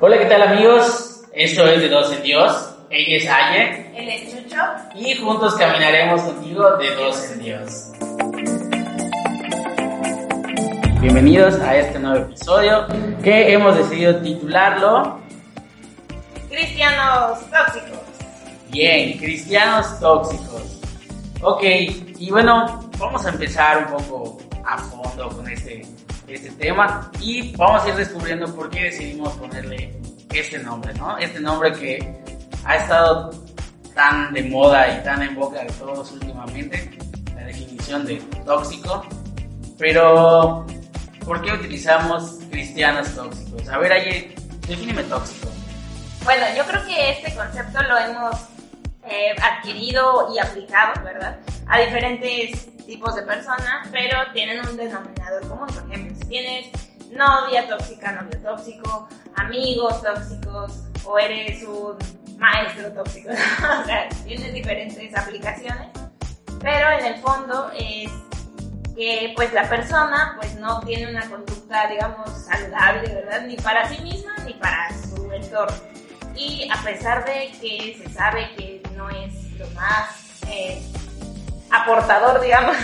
Hola, ¿qué tal amigos? Esto es de Dos en Dios. Ella es Aye. Él es Chucho. Y juntos caminaremos contigo de Dos en Dios. Bienvenidos a este nuevo episodio que hemos decidido titularlo Cristianos tóxicos. Bien, cristianos tóxicos. Ok, y bueno, vamos a empezar un poco a fondo con este, este tema y vamos a ir descubriendo por qué decidimos ponerle este nombre, ¿no? Este nombre que ha estado tan de moda y tan en boca de todos últimamente, la definición de tóxico, pero ¿por qué utilizamos cristianos tóxicos? A ver, ahí, defíneme tóxico. Bueno, yo creo que este concepto lo hemos eh, adquirido y aplicado, ¿verdad? A diferentes tipos de personas, pero tienen un denominador común. Por ejemplo, si tienes novia tóxica, novio tóxico, amigos tóxicos, o eres un maestro tóxico, o sea, tienes diferentes aplicaciones, pero en el fondo es que pues la persona pues no tiene una conducta digamos saludable, ¿verdad? Ni para sí misma ni para su entorno. Y a pesar de que se sabe que es lo más eh, aportador, digamos,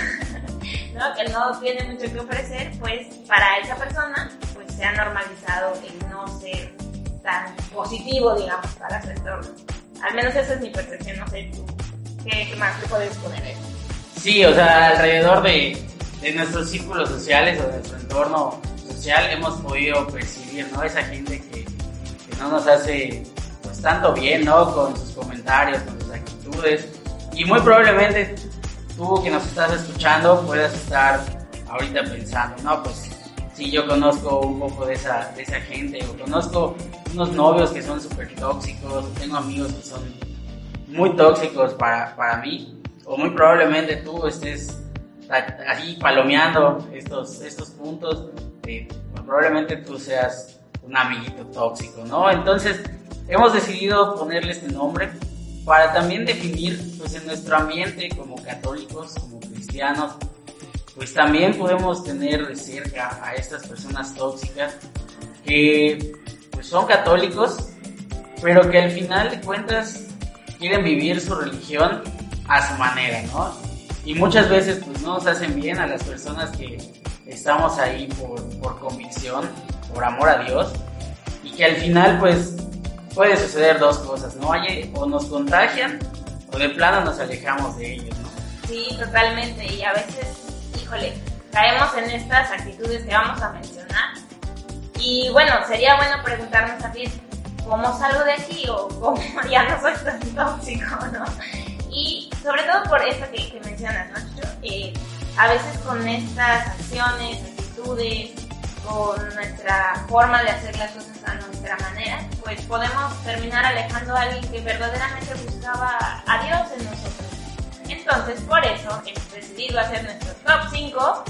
¿no? que no tiene mucho que ofrecer, pues para esa persona pues se ha normalizado el no ser tan positivo, digamos, para su entorno. Al menos esa es mi percepción, no sé tú, ¿qué, qué más te puedes poner? Sí, o sea, alrededor de, de nuestros círculos sociales o de nuestro entorno social hemos podido percibir, ¿no? Esa gente que, que no nos hace pues tanto bien, ¿no? Con sus comentarios, con Y muy probablemente tú que nos estás escuchando puedas estar ahorita pensando, no, pues sí, yo conozco un poco de esa, de esa gente, o conozco unos novios que son súper tóxicos, tengo amigos que son muy tóxicos para, para mí, o muy probablemente tú estés así palomeando estos, estos puntos, de, probablemente tú seas un amiguito tóxico, ¿no? Entonces, hemos decidido ponerle este nombre para también definir, pues en nuestro ambiente como católicos, como cristianos, pues también podemos tener de cerca a estas personas tóxicas que pues son católicos, pero que al final de cuentas quieren vivir su religión a su manera, ¿no? Y muchas veces pues no nos hacen bien a las personas que estamos ahí por, por convicción, por amor a Dios, y que al final pues puede suceder dos cosas, ¿no? Hay, o nos contagian o de plano nos alejamos de ellos, ¿no? Sí, totalmente. Y a veces, híjole, caemos en estas actitudes que vamos a mencionar. Y bueno, sería bueno preguntarnos también, ¿cómo salgo de aquí? O ¿cómo ya no soy tan tóxico, no? Y sobre todo por esto que, que mencionas, ¿no? Eh, a veces con estas acciones, actitudes, con nuestra forma de hacer las cosas a nuestra manera, pues podemos terminar alejando a alguien que verdaderamente buscaba a Dios en nosotros. Entonces, por eso hemos decidido hacer nuestro top 5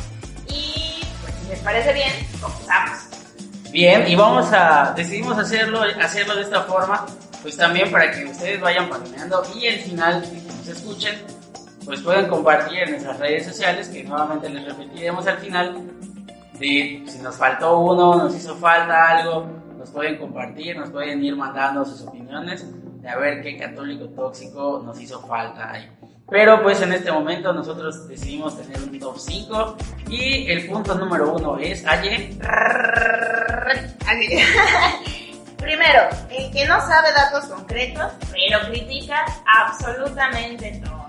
y, pues, si les parece bien, comenzamos. Bien, y vamos a, decidimos hacerlo, hacerlo de esta forma, pues también para que ustedes vayan palomeando y al final, nos escuchen, pues pueden compartir en nuestras redes sociales, que nuevamente les repetiremos al final, si nos faltó uno, nos hizo falta algo, nos pueden compartir, nos pueden ir mandando sus opiniones de a ver qué católico tóxico nos hizo falta ahí. Pero pues en este momento nosotros decidimos tener un top 5 y el punto número uno es Aye. Primero, el que no sabe datos concretos, pero critica absolutamente todo.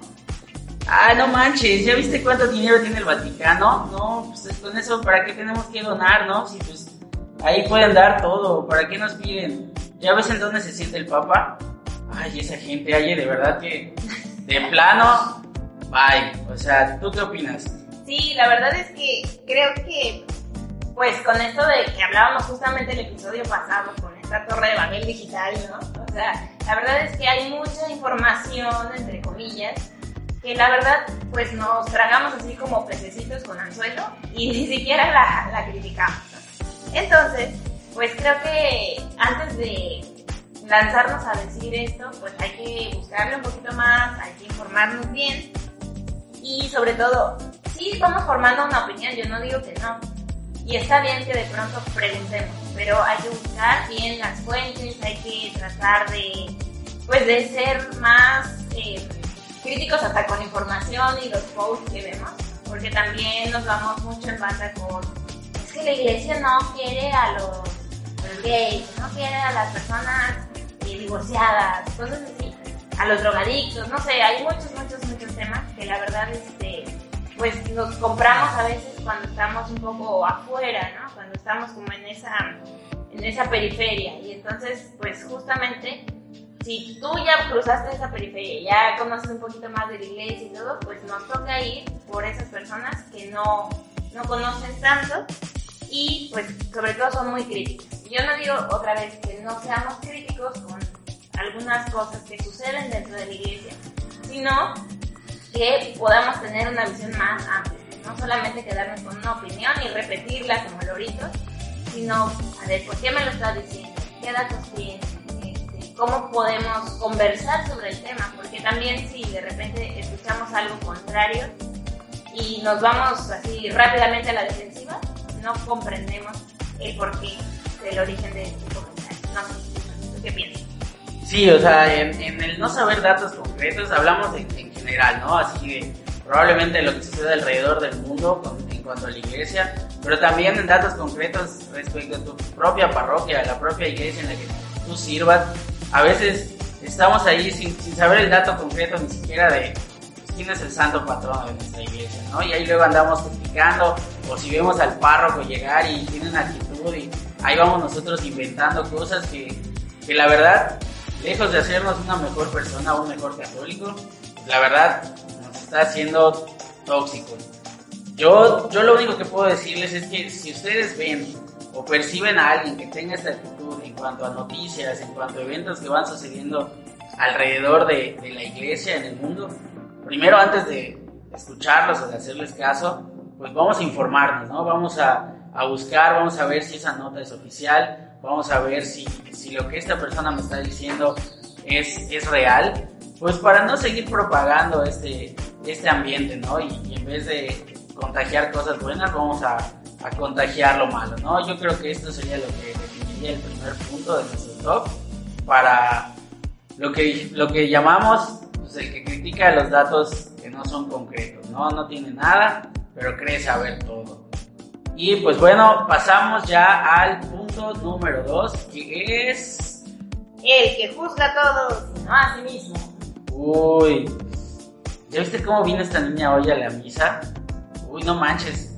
Ah, no manches, ¿ya viste cuánto dinero tiene el Vaticano? No, pues con eso, ¿para qué tenemos que donar, no? Si pues ahí pueden dar todo, ¿para qué nos piden? ¿Ya ves en dónde se siente el Papa? Ay, esa gente, ay, de verdad que de plano, bye. O sea, ¿tú qué opinas? Sí, la verdad es que creo que, pues con esto de que hablábamos justamente el episodio pasado, con esta torre de Babel digital, ¿no? O sea, la verdad es que hay mucha información, entre comillas, que la verdad pues nos tragamos así como pececitos con anzuelo y ni siquiera la, la criticamos. Entonces, pues creo que antes de lanzarnos a decir esto, pues hay que buscarle un poquito más, hay que informarnos bien y sobre todo, sí vamos formando una opinión, yo no digo que no, Y está bien que de pronto preguntemos, pero hay que buscar bien las fuentes, hay que tratar de, pues, de ser más eh, críticos hasta con información y los posts que vemos, porque también nos vamos mucho en banda con, es que la iglesia no quiere a los, gays, no quiere a las personas eh, divorciadas, cosas así, a los drogadictos, no sé, hay muchos, muchos, muchos temas que la verdad, este, pues nos compramos a veces cuando estamos un poco afuera, ¿no? Cuando estamos como en esa, en esa periferia. Y entonces, pues justamente, si tú ya cruzaste esa periferia, ya conoces un poquito más de la iglesia y todo, pues nos toca ir por esas personas que no, no conocen tanto y pues sobre todo son muy críticos. Yo no digo otra vez que no seamos críticos con algunas cosas que suceden dentro de la iglesia, sino que podamos tener una visión más amplia. No solamente quedarnos con una opinión y repetirla como loritos, sino, a ver, ¿por qué me lo estás diciendo? ¿Qué datos tienes? ¿Cómo podemos conversar sobre el tema? Porque también si de repente escuchamos algo contrario y nos vamos así rápidamente a la defensiva, no comprendemos el porqué del origen de este comentario. No sé, ¿qué piensas? Sí, o sea, en, el no saber datos concretos hablamos en, en general, ¿no? Así que probablemente lo que sucede alrededor del mundo en cuanto a la iglesia, pero también en datos concretos respecto a tu propia parroquia, a la propia iglesia en la que tú sirvas. A veces estamos ahí sin, saber el dato concreto ni siquiera de quién es el santo patrono de nuestra iglesia, ¿no? Y ahí luego andamos criticando, o si vemos al párroco llegar y tiene una actitud y ahí vamos nosotros inventando cosas que, que la verdad lejos de hacernos una mejor persona, un mejor católico, la verdad nos está haciendo tóxicos. Yo, yo lo único que puedo decirles es que si ustedes ven o perciben a alguien que tenga esta actitud en cuanto a noticias, en cuanto a eventos que van sucediendo alrededor de, la iglesia en el mundo, primero antes de escucharlos o de hacerles caso, pues vamos a informarnos, ¿no? Vamos a, buscar, vamos a ver si esa nota es oficial, vamos a ver si, lo que esta persona me está diciendo es, real, pues para no seguir propagando este, este ambiente, ¿no? Y, en vez de contagiar cosas buenas, vamos a, a, contagiar lo malo, ¿no? Yo creo que esto sería lo que definiría el primer punto de nuestro top para lo que, lo que llamamos pues, el que critica los datos que no son concretos, ¿no? No tiene nada, pero cree saber todo. Y pues bueno, pasamos ya al punto número 2, que es... El que juzga a todos, no a sí mismo. Uy, ¿ya viste cómo vino esta niña hoy a la misa? Uy, no manches.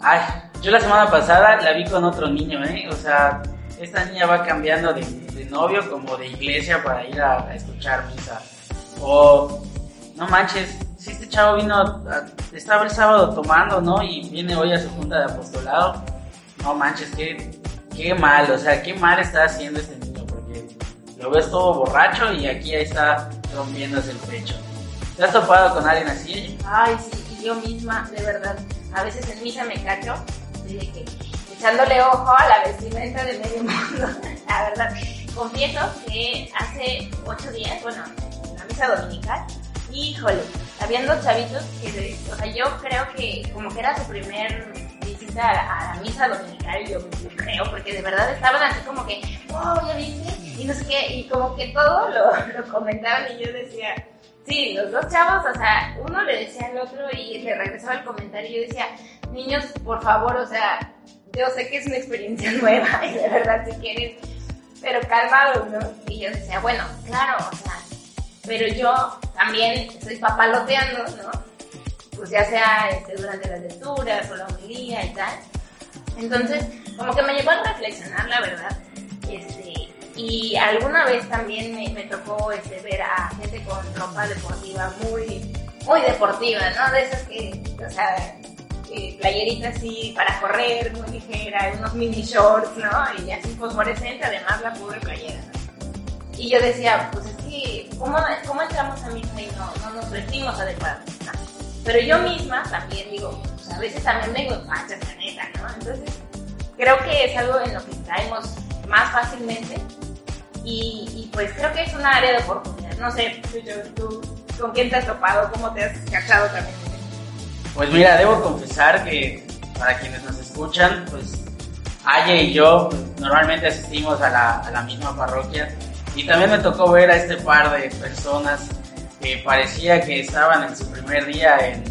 Ay, yo la semana pasada la vi con otro niño, ¿eh? O sea, esta niña va cambiando de, novio como de iglesia para ir a, a escuchar misa. O, no manches, si este chavo vino, estaba el sábado tomando, ¿no? Y viene hoy a su junta de apostolado. No manches, qué, qué mal, o sea, qué mal está haciendo este niño, porque lo ves todo borracho y aquí ahí está rompiéndose el pecho. ¿Te has topado con alguien así? Ay, sí, yo misma, de verdad. A veces en misa me cacho, echándole ojo a la vestimenta de medio mundo. la verdad, confieso que hace ocho días, bueno, en la misa dominical, híjole, habían dos chavitos que, o sea, yo creo que como que era su primer a la, misa dominical, yo, creo, porque de verdad estaban así como que, wow, ya viste, y no sé qué, y como que todo lo, comentaban y yo decía, sí, los dos chavos, o sea, uno le decía al otro y le regresaba el comentario y yo decía, niños, por favor, o sea, yo sé que es una experiencia nueva y de verdad si quieren, pero calmados, ¿no? Y yo decía, bueno, claro, o sea, pero yo también estoy papaloteando, ¿no? Pues ya sea este, durante las lecturas o la homilía y tal. Entonces, como que me llevó a reflexionar, la verdad. Este, y alguna vez también me, me tocó este, ver a gente con ropa deportiva muy, muy deportiva, ¿no? De esas que, o sea, playeritas así para correr, muy ligera, unos mini shorts, ¿no? Y así fosforescente, además la pobre playera, ¿no? Y yo decía, pues ¿cómo, cómo entramos a misa y no, no nos vestimos adecuadamente? Pero yo misma también digo, pues, a veces también vengo en fachas, la neta, ¿no? Entonces, creo que es algo en lo que caemos más fácilmente y, y pues creo que es una área de oportunidad. No sé, tú, con quién te has topado, cómo te has cachado también. Pues mira, debo confesar que para quienes nos escuchan, pues Aye y yo pues, normalmente asistimos a la, a la misma parroquia y también me tocó ver a este par de personas que parecía que estaban en su primer día en,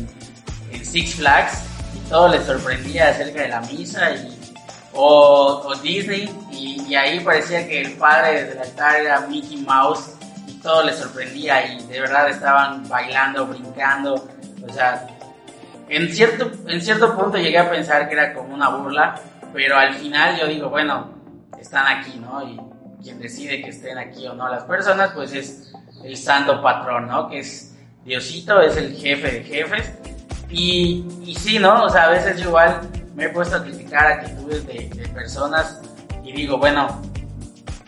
en Six Flags y todo les sorprendía acerca de la misa y, o, o Disney y, y ahí parecía que el padre del altar era Mickey Mouse y todo les sorprendía y de verdad estaban bailando, brincando, o sea, en cierto, en cierto punto llegué a pensar que era como una burla, pero al final yo digo, bueno, están aquí, ¿no? Y quien decide que estén aquí o no las personas, pues es el santo patrón, ¿no? Que es Diosito, es el jefe de jefes. Y, y sí, ¿no? O sea, a veces yo igual me he puesto a criticar actitudes de, personas y digo, bueno,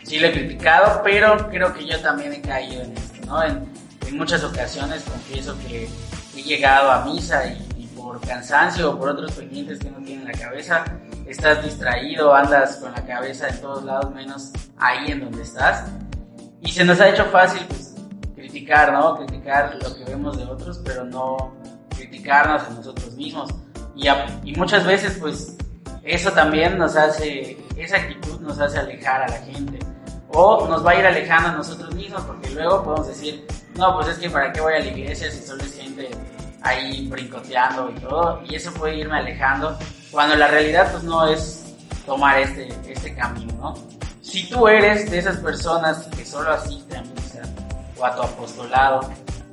sí lo he criticado, pero creo que yo también he caído en esto, ¿no? En, muchas ocasiones confieso que he llegado a misa y, y, por cansancio o por otros pendientes que no tienen la cabeza, estás distraído, andas con la cabeza en todos lados menos ahí en donde estás. Y se nos ha hecho fácil pues, criticar, ¿no? Criticar lo que vemos de otros, pero no criticarnos a nosotros mismos. Y, a, y muchas veces pues eso también nos hace, esa actitud nos hace alejar a la gente. O nos va a ir alejando a nosotros mismos porque luego podemos decir, no, pues es que para qué voy a la iglesia si solo es gente ahí brincoteando y todo. Y eso puede irme alejando cuando la realidad pues no es tomar este, este camino, ¿no? Si tú eres de esas personas que solo asisten o a tu apostolado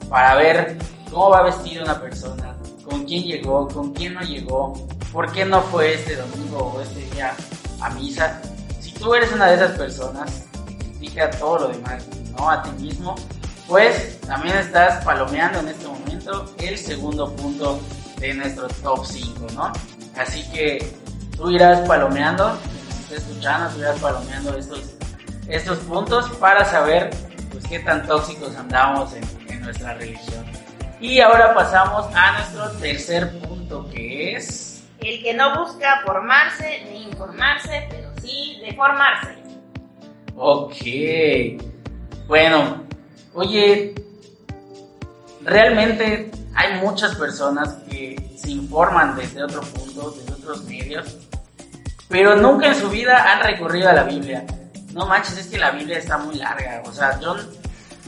para ver cómo va vestida una persona, con quién llegó, con quién no llegó, por qué no fue este domingo o este día a misa, si tú eres una de esas personas que critica todo lo demás, no a ti mismo, pues también estás palomeando en este momento el segundo punto de nuestro top 5, ¿no? Así que tú irás palomeando, estás escuchando, tú irás palomeando estos, estos puntos para saber pues qué tan tóxicos andamos en, en nuestra religión. Y ahora pasamos a nuestro tercer punto que es... El que no busca formarse ni informarse, pero sí deformarse. Ok. Bueno, oye, realmente hay muchas personas que se informan desde otro punto, desde otros medios, pero nunca en su vida han recurrido a la Biblia. No manches, es que la Biblia está muy larga. O sea, yo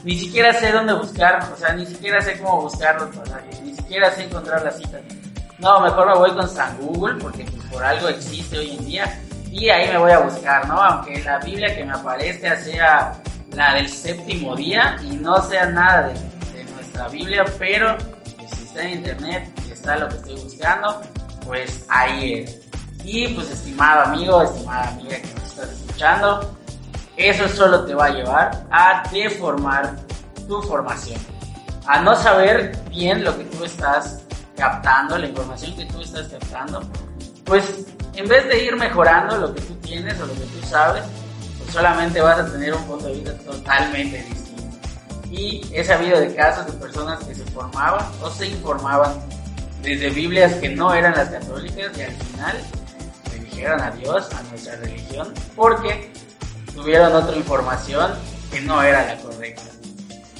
ni siquiera sé dónde buscar, o sea, ni siquiera sé cómo buscar los pasajes, ni siquiera sé encontrar las citas. No, mejor me voy con San Google, porque pues, por algo existe hoy en día, y ahí me voy a buscar, ¿no? Aunque la Biblia que me aparezca sea la del séptimo día y no sea nada de, de nuestra Biblia, pero pues, si está en internet y está lo que estoy buscando, pues ahí es. Y pues estimado amigo, estimada amiga que nos estás escuchando, eso solo te va a llevar a deformar tu formación, a no saber bien lo que tú estás captando, la información que tú estás captando, pues en vez de ir mejorando lo que tú tienes o lo que tú sabes, pues solamente vas a tener un punto de vista totalmente distinto. Y he sabido de casos de personas que se formaban o se informaban desde Biblias que no eran las católicas y al final le dijeron adiós a nuestra religión porque tuvieron otra información que no era la correcta.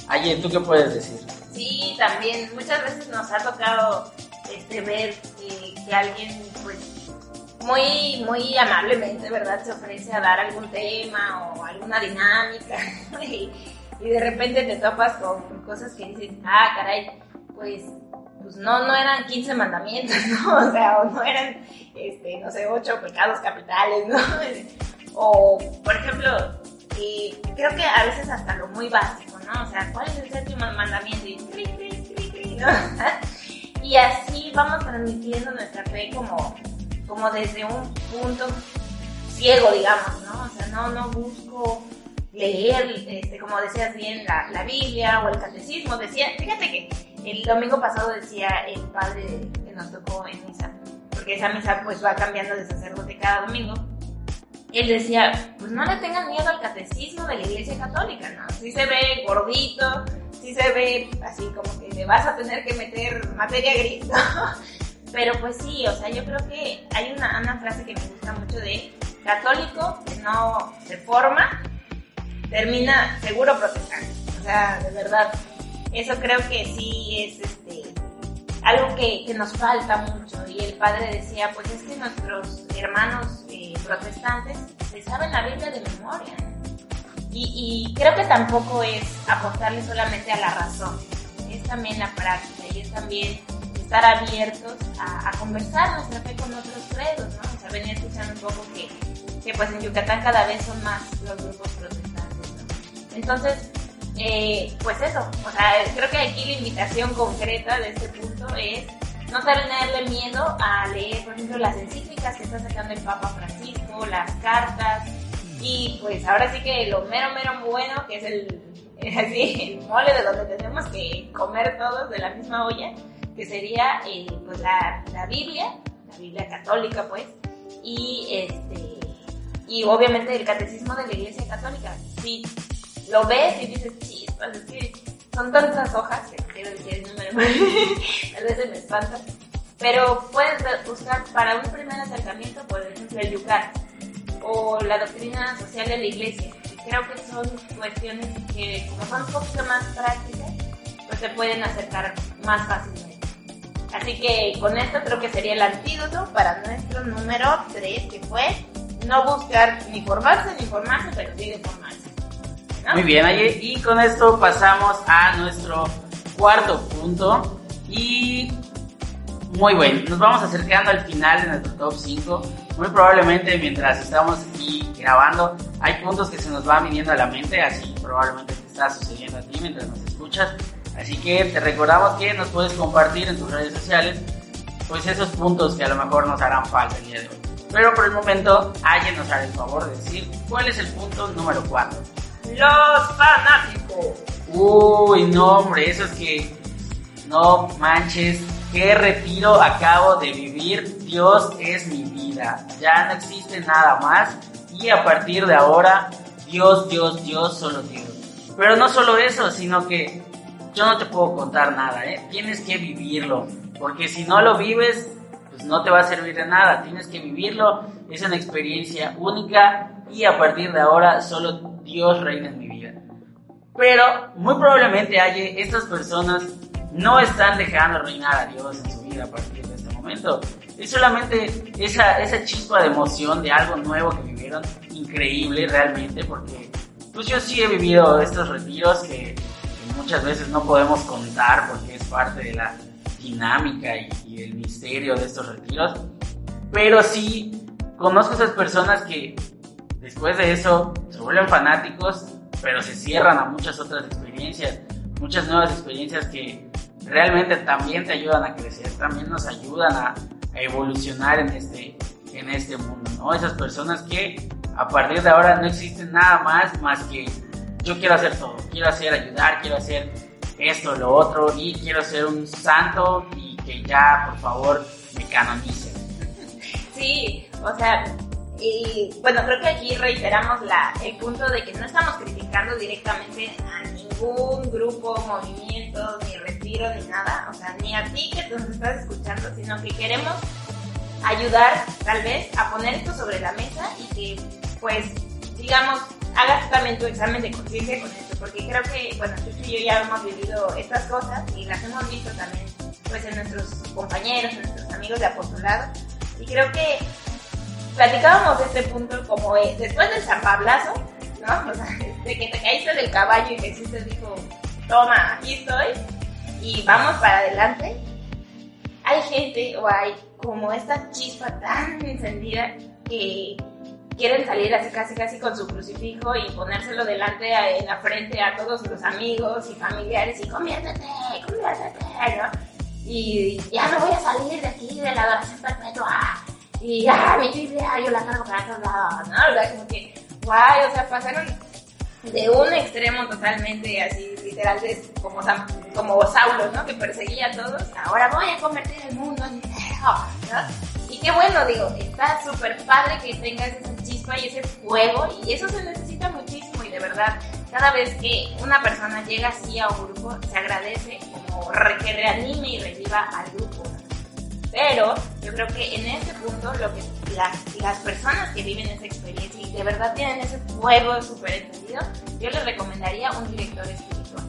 Aye, ¿tú qué puedes decir? Sí, también muchas veces nos ha tocado este, ver que alguien, pues, muy, muy amablemente, ¿verdad? Se ofrece a dar algún tema o alguna dinámica y, y, de repente te topas con cosas que dices, ah, caray, pues, pues no, no eran 15 mandamientos, ¿no? O sea, o no eran, este, no sé, 8 pecados capitales, ¿no? O, por ejemplo, creo que a veces hasta lo muy básico, ¿no? O sea, ¿cuál es el séptimo mandamiento? Y así vamos transmitiendo nuestra fe como, como desde un punto ciego, digamos, ¿no? O sea, no, no busco leer, este, como decías bien, la, la Biblia o el catecismo. Decía, fíjate que el domingo pasado decía el padre que nos tocó en misa, porque esa misa pues va cambiando de sacerdote cada domingo él decía, pues no le tengan miedo al catecismo de la iglesia católica, ¿no? Sí se ve gordito, sí se ve así como que le vas a tener que meter materia gris, ¿no? Pero pues sí, o sea, yo creo que hay una, una frase que me gusta mucho de católico que no se forma, termina seguro protestante. O sea, de verdad, eso creo que sí es este, algo que, que nos falta mucho y el padre decía, pues es que nuestros hermanos eh, protestantes se saben la Biblia de memoria. Y, y, creo que tampoco es apostarle solamente a la razón, es también la práctica y es también estar abiertos a, a conversar nuestra fe con otros credos, ¿no? O sea, venía escuchando un poco que, que pues en Yucatán cada vez son más los grupos protestantes, ¿no? Entonces, eh, pues eso, o sea, creo que aquí la invitación concreta de este punto es no tenerle miedo a leer, por ejemplo, las encíclicas que está sacando el Papa Francisco, las cartas, y pues ahora sí que lo mero, mero bueno, que es el, así, el mole de donde tenemos que comer todos de la misma olla, que sería eh, pues la, la, Biblia, la Biblia católica pues, y este y obviamente el catecismo de la Iglesia Católica. Si lo ves y dices, chispas, es que son tantas hojas, que quiero decir el número, a veces me espanta, pero puedes buscar para un primer acercamiento, por ejemplo, el Yucat o la doctrina social de la Iglesia. Creo que son cuestiones que, como son un poquito más prácticas, pues se pueden acercar más fácilmente. Así que con esto creo que sería el antídoto para nuestro número 3, que fue no buscar ni formarse ni formarse, pero sí de formarse. Muy bien, Aye. Y con esto pasamos a nuestro cuarto punto. Y muy bueno, nos vamos acercando al final de nuestro top 5. Muy probablemente mientras estamos aquí grabando, hay puntos que se nos van viniendo a la mente, así probablemente te está sucediendo a ti mientras nos escuchas. Así que te recordamos que nos puedes compartir en tus redes sociales pues esos puntos que a lo mejor nos harán falta el día de hoy. Pero por el momento, alguien nos hará el favor de decir cuál es el punto número 4. Los fanáticos. Uy, no, hombre, eso es que no manches. ¿Qué retiro acabo de vivir? Dios es mi vida. Ya no existe nada más. Y a partir de ahora, Dios, Dios, Dios, solo Dios. Pero no solo eso, sino que yo no te puedo contar nada, ¿eh? Tienes que vivirlo, porque si no lo vives, pues no te va a servir de nada, tienes que vivirlo, es una experiencia única y a partir de ahora solo Dios reina en mi vida. Pero muy probablemente hay estas personas no están dejando reinar a Dios en su vida a partir de este momento. Es solamente esa, esa chispa de emoción de algo nuevo que vivieron, increíble realmente, porque pues yo sí he vivido estos retiros que muchas veces no podemos contar porque es parte de la dinámica y, y, el misterio de estos retiros. Pero sí conozco esas personas que después de eso se vuelven fanáticos, pero se cierran a muchas otras experiencias, muchas nuevas experiencias que realmente también te ayudan a crecer, también nos ayudan a, evolucionar en este, en este mundo, ¿no? Esas personas que a partir de ahora no existen nada más más que yo quiero hacer todo, quiero hacer ayudar, quiero hacer esto, lo otro y quiero ser un santo y que ya por favor me canonicen. Sí, o sea, y bueno, creo que aquí reiteramos la, el punto de que no estamos criticando directamente a ningún grupo, movimiento, ni retiro, ni nada, o sea, ni a ti que nos estás escuchando, sino que queremos ayudar tal vez a poner esto sobre la mesa y que pues digamos hagas también tu examen de conciencia con esto, porque creo que, bueno, Chucho y yo ya hemos vivido estas cosas y las hemos visto también, pues, en nuestros compañeros, en nuestros amigos de apostolado, y creo que platicábamos de este punto como eh, después del zapablazo, ¿no? O sea, de que te caíste del caballo y Jesús te dijo, toma, aquí estoy, y vamos para adelante. Hay gente o hay como esta chispa tan encendida que quieren salir así casi casi con su crucifijo y ponérselo delante a, en la frente a todos los amigos y familiares y conviértete, conviértete, ¿no? Y ya no voy a salir de aquí de la adoración perpetua. Y ya, mi Biblia, yo la cargo para todos lados, ¿no? O sea, como que, guay, o sea, pasaron de un extremo totalmente así, literal, como, como Saulo, ¿no? Que perseguía a todos. Ahora voy a convertir el mundo ¿no? Y qué bueno, digo, está súper padre que tengas esa chispa y ese fuego y eso se necesita muchísimo y de verdad, cada vez que una persona llega así a un grupo, se agradece como que reanime y reviva al grupo. Pero yo creo que en ese punto lo que las, las personas que viven esa experiencia y de verdad tienen ese fuego súper entendido, yo les recomendaría un director espiritual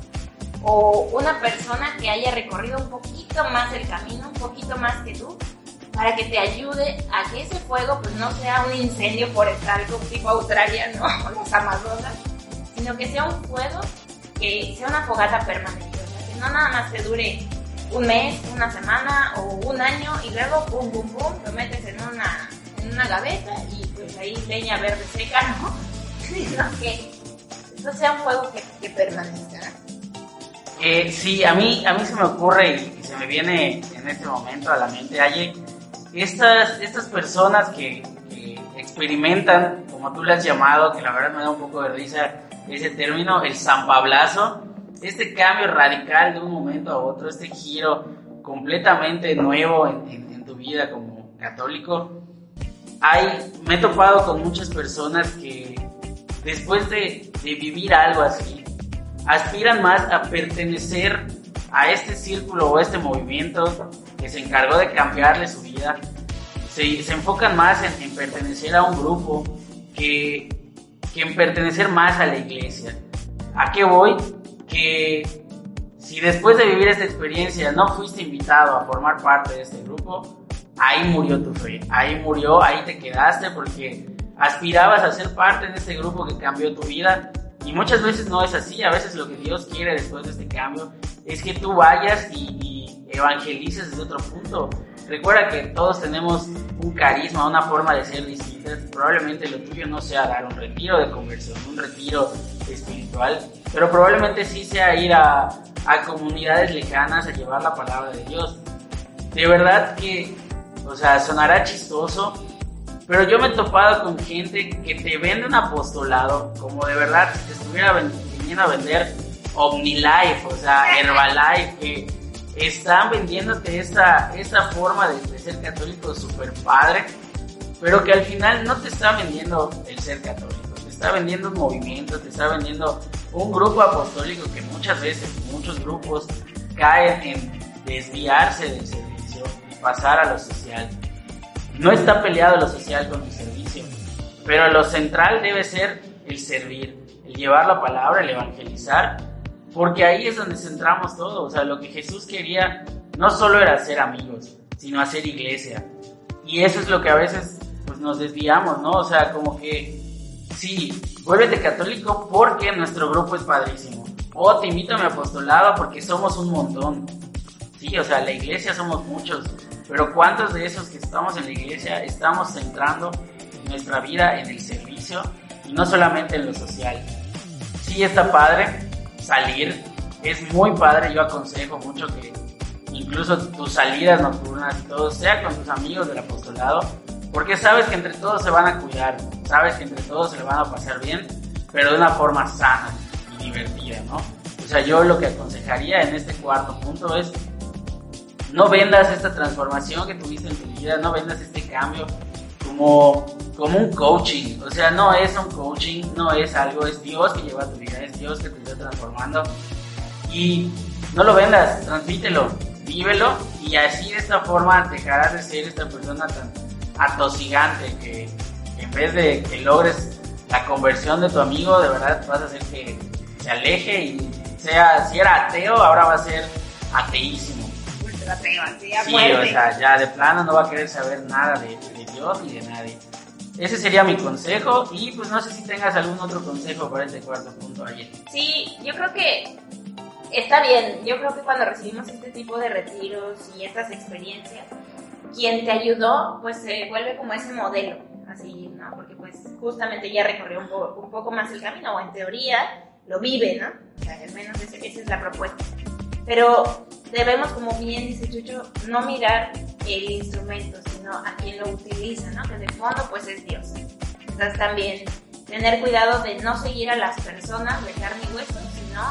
o una persona que haya recorrido un poquito más el camino, un poquito más que tú, para que te ayude a que ese fuego pues no sea un incendio forestal como tipo Australia, ¿no? Los Amazonas, sino que sea un fuego que sea una fogata permanente, o sea, que no nada más te dure un mes, una semana o un año y luego pum, pum, pum, lo metes en una, en una gaveta y pues ahí leña verde seca, ¿no? Sino que eso sea un fuego que, que permanezca. Eh, sí, a mí, a mí se me ocurre y, se me viene en este momento a la mente, Aye, estas, estas personas que, que experimentan, como tú le has llamado, que la verdad me da un poco de risa ese término, el zampablazo, este cambio radical de un momento a otro, este giro completamente nuevo en, tu vida como católico, hay, me he topado con muchas personas que después de, de vivir algo así, aspiran más a pertenecer a este círculo o este movimiento que se encargó de cambiarle su vida. Se, se enfocan más en, en, pertenecer a un grupo que, que en pertenecer más a la iglesia. ¿A qué voy? Que si después de vivir esta experiencia no fuiste invitado a formar parte de este grupo, ahí murió tu fe, ahí murió, ahí te quedaste porque aspirabas a ser parte de este grupo que cambió tu vida y muchas veces no es así, a veces lo que Dios quiere después de este cambio es que tú vayas y, y evangelices desde otro punto. Recuerda que todos tenemos un carisma, una forma de ser distinta. Probablemente lo tuyo no sea dar un retiro de conversión, un retiro espiritual, pero probablemente sí sea ir a, a comunidades lejanas a llevar la palabra de Dios. De verdad que, o sea, sonará chistoso, pero yo me he topado con gente que te vende un apostolado como de verdad si te estuviera viniendo a vender OmniLife, o sea, Herbalife, que están vendiéndote esta, esta forma de, de ser católico súper padre, pero que al final no te está vendiendo el ser católico, está vendiendo un movimiento, te está vendiendo un grupo apostólico que muchas veces, muchos grupos caen en desviarse del servicio y pasar a lo social. No está peleado lo social con el servicio, pero lo central debe ser el servir, el llevar la palabra, el evangelizar porque ahí es donde centramos todo. O sea, lo que Jesús quería no solo era ser amigos, sino hacer iglesia. Y eso es lo que a veces pues, nos desviamos, ¿no? O sea, como que sí, vuélvete católico porque nuestro grupo es padrísimo. O te invito a mi apostolado porque somos un montón. Sí, o sea, la iglesia somos muchos. Pero ¿cuántos de esos que estamos en la iglesia estamos centrando nuestra vida en el servicio y no solamente en lo social? Sí, está padre, salir. Es muy padre, yo aconsejo mucho que incluso tus salidas nocturnas y todo sea con tus amigos del apostolado, porque sabes que entre todos se van a cuidar, sabes que entre todos se van a pasar bien, pero de una forma sana y divertida, ¿no? O sea, yo lo que aconsejaría en este cuarto punto es no vendas esta transformación que tuviste en tu vida, no vendas este cambio como, como un coaching. O sea, no es un coaching, no es algo, es Dios que lleva tu vida, es Dios que te está transformando. Y no lo vendas, transmítelo, vívelo y así de esta forma dejarás de ser esta persona tan atosigante que, en vez de que logres la conversión de tu amigo, de verdad vas a hacer que se aleje y sea, si era ateo, ahora va a ser ateísimo. Ultra ateo, así Sí, o sea, ya de plano no va a querer saber nada de, de Dios ni de nadie. Ese sería mi consejo y pues no sé si tengas algún otro consejo para este cuarto punto ayer. Sí, yo creo que está bien. Yo creo que cuando recibimos este tipo de retiros y estas experiencias, quien te ayudó pues se vuelve como ese modelo, así, ¿no? Porque pues justamente ya recorrió un, po un poco más el camino o en teoría lo vive, ¿no? O sea, al menos ese, esa es la propuesta. Pero debemos, como bien dice Chucho, no mirar el instrumento, sino a quien lo utiliza, ¿no? Que de fondo pues es Dios. Entonces también tener cuidado de no seguir a las personas de carne y hueso, sino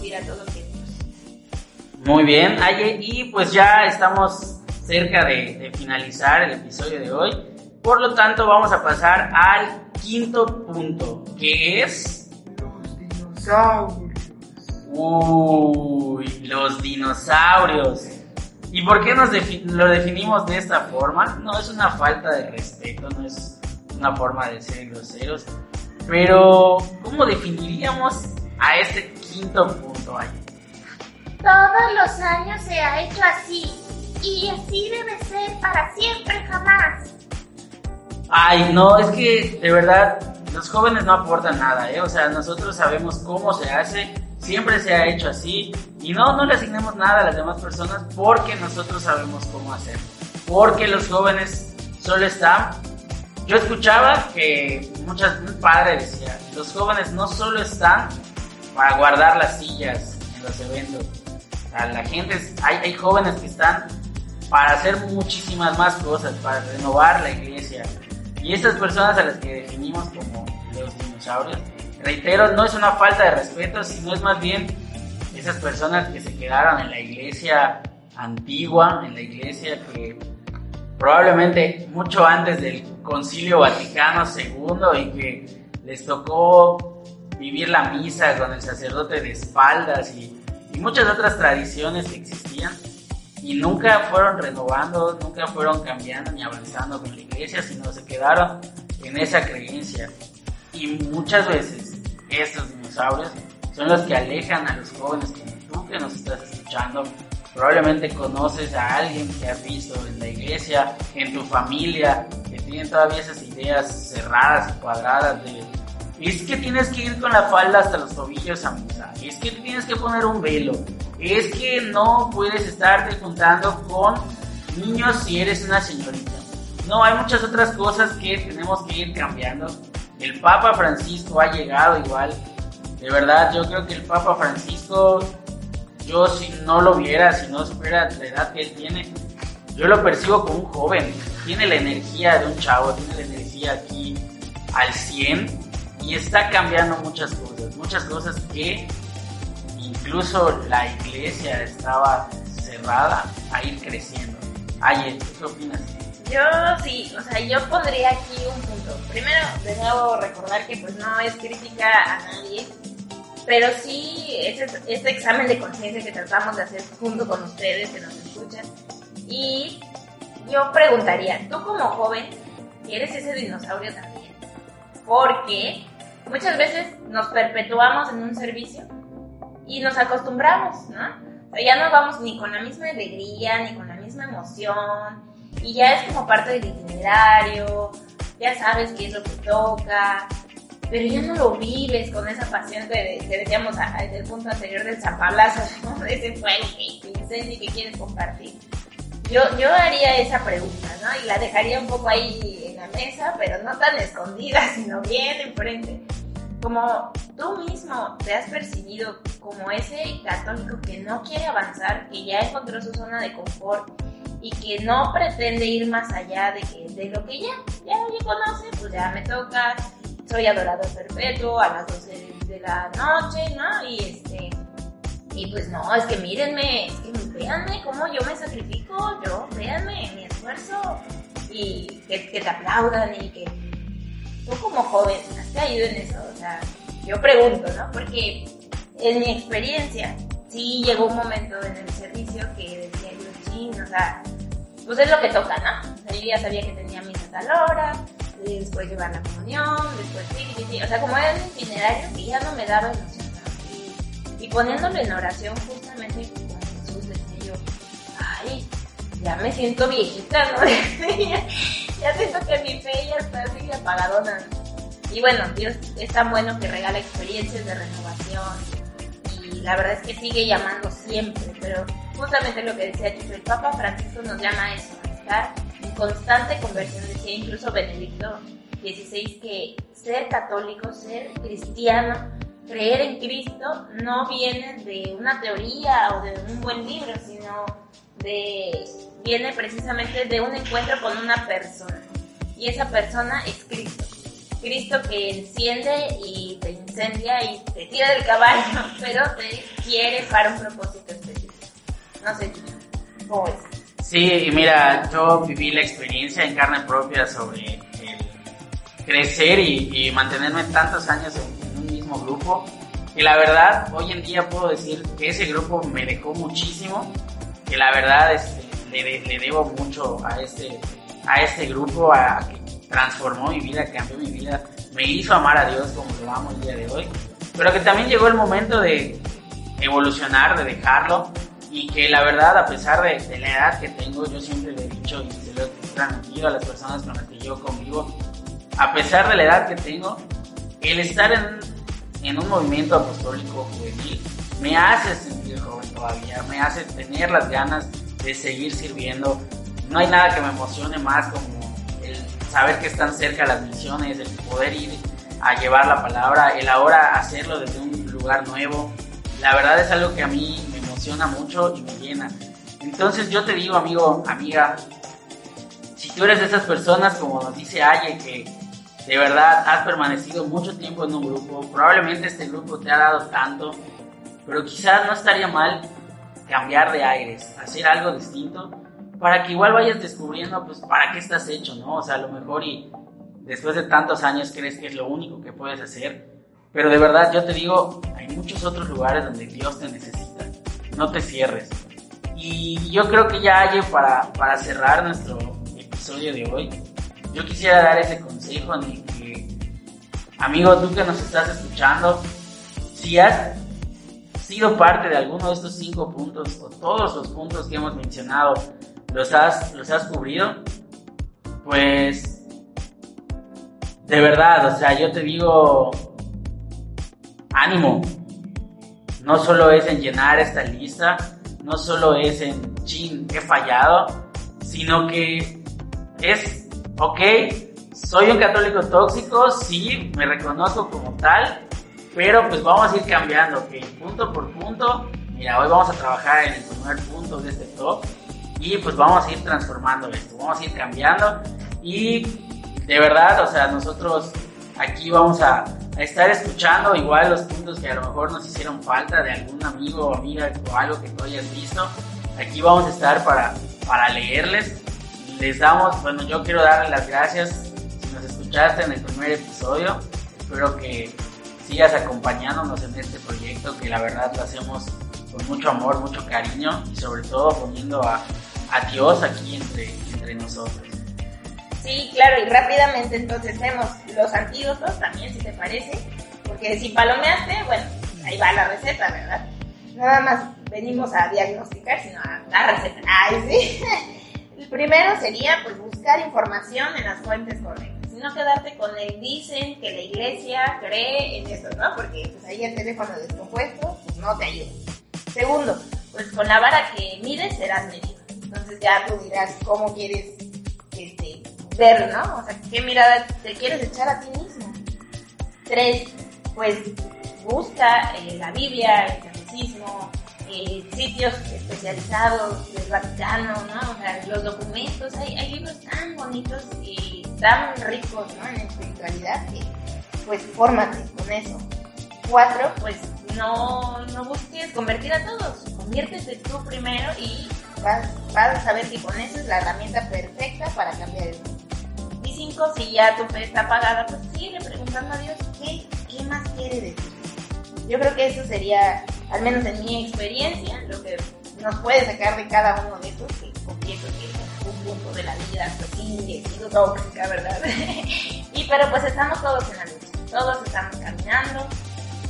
pues, a todo que es Dios. Muy bien, Aye, y pues ya estamos cerca de, de finalizar el episodio de hoy. Por lo tanto, vamos a pasar al quinto punto, que es... Los dinosaurios. Uy, los dinosaurios. ¿Y por qué nos defi lo definimos de esta forma? No es una falta de respeto, no es una forma de ser groseros. Pero, ¿cómo definiríamos a este quinto punto ahí? Todos los años se ha hecho así. Y así debe ser para siempre jamás. Ay, no, es que de verdad los jóvenes no aportan nada, ¿eh? O sea, nosotros sabemos cómo se hace, siempre se ha hecho así y no, no le asignemos nada a las demás personas porque nosotros sabemos cómo hacerlo. Porque los jóvenes solo están... Yo escuchaba que muchas, un padre decía, los jóvenes no solo están para guardar las sillas en los eventos, la gente, hay, hay jóvenes que están para hacer muchísimas más cosas, para renovar la iglesia. Y estas personas a las que definimos como los dinosaurios, reitero, no es una falta de respeto, sino es más bien esas personas que se quedaron en la iglesia antigua, en la iglesia que probablemente mucho antes del Concilio Vaticano II y que les tocó vivir la misa con el sacerdote de espaldas y muchas otras tradiciones que existían y nunca fueron renovando, nunca fueron cambiando ni avanzando con la iglesia, sino se quedaron en esa creencia. Y muchas veces estos dinosaurios son los que alejan a los jóvenes como tú que nos estás escuchando. Probablemente conoces a alguien que has visto en la iglesia, en tu familia, que tienen todavía esas ideas cerradas cuadradas de es que tienes que ir con la falda hasta los tobillos a misa, es que tienes que poner un velo, es que no puedes estarte juntando con niños si eres una señorita. No, hay muchas otras cosas que tenemos que ir cambiando. El Papa Francisco ha llegado igual. De verdad, yo creo que el Papa Francisco, yo si no lo viera, si no supiera la edad que él tiene, yo lo percibo como un joven. Tiene la energía de un chavo, tiene la energía aquí al 100 y está cambiando muchas cosas, muchas cosas que incluso la iglesia estaba cerrada a ir creciendo. Aye, ¿qué opinas? Yo sí, o sea, yo pondría aquí un punto. Primero, de nuevo, recordar que pues no es crítica a nadie, pero sí este, este examen de conciencia que tratamos de hacer junto con ustedes que nos escuchan. Y yo preguntaría, tú como joven, ¿eres ese dinosaurio también? Porque muchas veces nos perpetuamos en un servicio y nos acostumbramos, ¿no? O sea, ya no vamos ni con la misma alegría, ni con la misma emoción, y ya es como parte del itinerario, ya sabes qué es lo que toca, pero ya no lo vives con esa pasión que, decíamos en el punto anterior del zapablazo, ¿no? Ese que, incendio y que quieres compartir. Yo, yo haría esa pregunta, ¿no? Y la dejaría un poco ahí en la mesa, pero no tan escondida, sino bien enfrente como tú mismo te has percibido como ese católico que no quiere avanzar, que ya encontró su zona de confort y que no pretende ir más allá de, que, de lo que ya, ya, ya conoce, pues ya me toca, soy adorador perpetuo a las 12 de la noche, ¿no? Y este, y pues no, es que mírenme, es que véanme cómo yo me sacrifico, yo, véanme mi esfuerzo y que, que te aplaudan y que tú como joven, ¿has caído en eso? O sea, yo pregunto, ¿no? Porque en mi experiencia, sí llegó un momento en el servicio que decía yo, sí, o sea, pues es lo que toca, ¿no? O sea, yo ya sabía que tenía misa a tal hora, después llevar la comunión, después sí, sí, sí. O sea, como era un itinerario que ya no me daba ilusión, ¿no? y, y poniéndolo en oración justamente con Jesús decía yo, ay, ya me siento viejita, ¿no? ya siento que mi fe ya está así apagadona. Y bueno, Dios es tan bueno que regala experiencias de renovación y la verdad es que sigue llamando siempre, pero justamente lo que decía Chucho, el Papa Francisco nos llama a eso, a estar en constante conversión, decía incluso Benedicto XVI que ser católico, ser cristiano, creer en Cristo no viene de una teoría o de un buen libro, sino de viene precisamente de un encuentro con una persona. Y esa persona es Cristo. Cristo que enciende y te incendia y te tira del caballo, pero te quiere para un propósito específico. No sé, ¿cómo es? Sí, mira, yo viví la experiencia en carne propia sobre el crecer y, mantenerme tantos años en, en un mismo grupo. Y la verdad, hoy en día puedo decir que ese grupo me dejó muchísimo, que la verdad es, le, debo mucho a este, a este grupo, a, que transformó mi vida, cambió mi vida, me hizo amar a Dios como lo amo el día de hoy, pero que también llegó el momento de evolucionar, de dejarlo, y que la verdad, a pesar de, de, la edad que tengo, yo siempre le he dicho y se lo he transmitido a las personas con las que yo convivo, a pesar de la edad que tengo, el estar en, en un movimiento apostólico juvenil me hace sentir joven todavía, me hace tener las ganas de seguir sirviendo. No hay nada que me emocione más como saber que están cerca las misiones, el poder ir a llevar la palabra, el ahora hacerlo desde un lugar nuevo. La verdad es algo que a mí me emociona mucho y me llena. Entonces yo te digo, amigo, amiga, si tú eres de esas personas, como nos dice Aye, que de verdad has permanecido mucho tiempo en un grupo, probablemente este grupo te ha dado tanto, pero quizás no estaría mal cambiar de aires, hacer algo distinto, para que igual vayas descubriendo, pues, para qué estás hecho, ¿no? O sea, a lo mejor y después de tantos años crees que es lo único que puedes hacer, pero de verdad yo te digo, hay muchos otros lugares donde Dios te necesita, no te cierres. Y yo creo que ya hay para, para cerrar nuestro episodio de hoy, yo quisiera dar ese consejo en que, amigo, tú que nos estás escuchando, si has sido parte de alguno de estos cinco puntos o todos los puntos que hemos mencionado, los has, los has cubrido, pues de verdad, o sea, yo te digo, ánimo. No solo es en llenar esta lista, no solo es en, chin, he fallado, sino que es, ok, soy un católico tóxico, sí, me reconozco como tal, pero pues vamos a ir cambiando, ok, punto por punto. Mira, hoy vamos a trabajar en el primer punto de este top y pues vamos a ir transformando esto, vamos a ir cambiando y de verdad, o sea, nosotros aquí vamos a, a, estar escuchando igual los puntos que a lo mejor nos hicieron falta de algún amigo o amiga o algo que tú hayas visto. Aquí vamos a estar para, para leerles. Les damos, bueno, yo quiero darles las gracias si nos escuchaste en el primer episodio. Espero que sigas acompañándonos en este proyecto que la verdad lo hacemos con mucho amor, mucho cariño y sobre todo poniendo a, a Dios aquí entre, entre nosotros. Sí, claro, y rápidamente entonces vemos los antídotos también, si te parece, porque si palomeaste, bueno, ahí va la receta, ¿verdad? Nada más venimos a diagnosticar, sino a dar receta. Ay, sí. El primero sería pues buscar información en las fuentes correctas, no quedarte con el dicen que la iglesia cree en eso, ¿no? Porque pues ahí el teléfono descompuesto pues no te ayuda. Segundo, pues con la vara que mides serás medido. Entonces ya tú dirás cómo quieres este, ver, ¿no? O sea, qué mirada te quieres echar a ti mismo. Tres, pues busca eh, la Biblia, el catecismo, eh, sitios especializados del Vaticano, ¿no? O sea, los documentos, hay, hay libros tan bonitos y tan ricos, ¿no? En espiritualidad que, pues, fórmate con eso. Cuatro, pues, no, no busques convertir a todos, conviértete tú primero y vas, vas a saber que con eso es la herramienta perfecta para cambiar el mundo. Y cinco, si ya tu fe está apagada, pues sigue preguntando a Dios qué, qué más quiere de ti. Yo creo que eso sería, al menos en mi experiencia, lo que nos puede sacar de cada uno de estos, que confieso que es un punto de la vida, pues sido tóxica, ¿verdad? y pero pues estamos todos en la lucha, todos estamos caminando,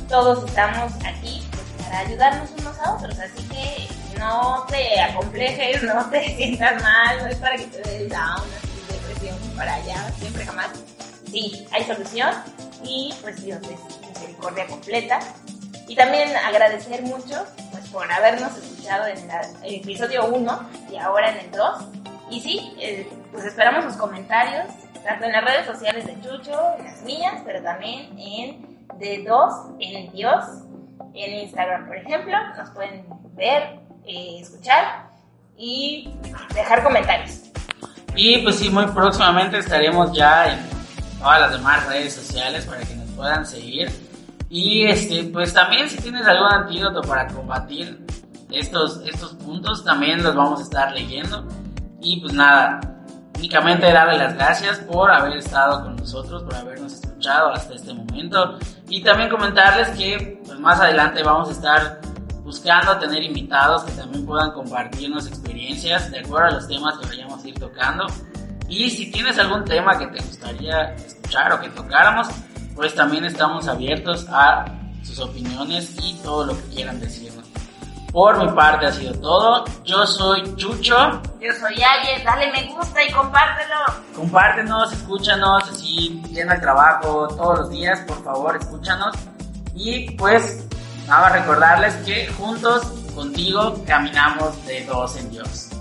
todos estamos aquí pues, para ayudarnos unos a otros, así que no te acomplejes, no te sientas mal, no es para que te dé down, así, depresión para allá, siempre jamás. Sí, hay solución y pues Dios es misericordia completa. Y también agradecer mucho pues, por habernos escuchado en el episodio 1 y ahora en el 2. Y sí, eh, pues esperamos sus comentarios, tanto en las redes sociales de Chucho, en las mías, pero también en de 2 en Dios, en Instagram, por ejemplo. Nos pueden ver, eh, escuchar y dejar comentarios. Y pues sí, muy próximamente estaremos ya en todas las demás redes sociales para que nos puedan seguir. Y este, pues también si tienes algún antídoto para combatir estos, estos puntos, también los vamos a estar leyendo. Y pues nada, únicamente darle las gracias por haber estado con nosotros, por habernos escuchado hasta este momento. Y también comentarles que pues más adelante vamos a estar buscando tener invitados que también puedan compartirnos experiencias de acuerdo a los temas que vayamos a ir tocando. Y si tienes algún tema que te gustaría escuchar o que tocáramos, pues también estamos abiertos a sus opiniones y todo lo que quieran decirnos. Por mi parte ha sido todo. Yo soy Chucho. Yo soy Aries. Dale me gusta y compártelo. Compártenos, escúchanos, así llena el trabajo todos los días, por favor, escúchanos. Y pues Vamos a recordarles que juntos, contigo, caminamos de dos en Dios.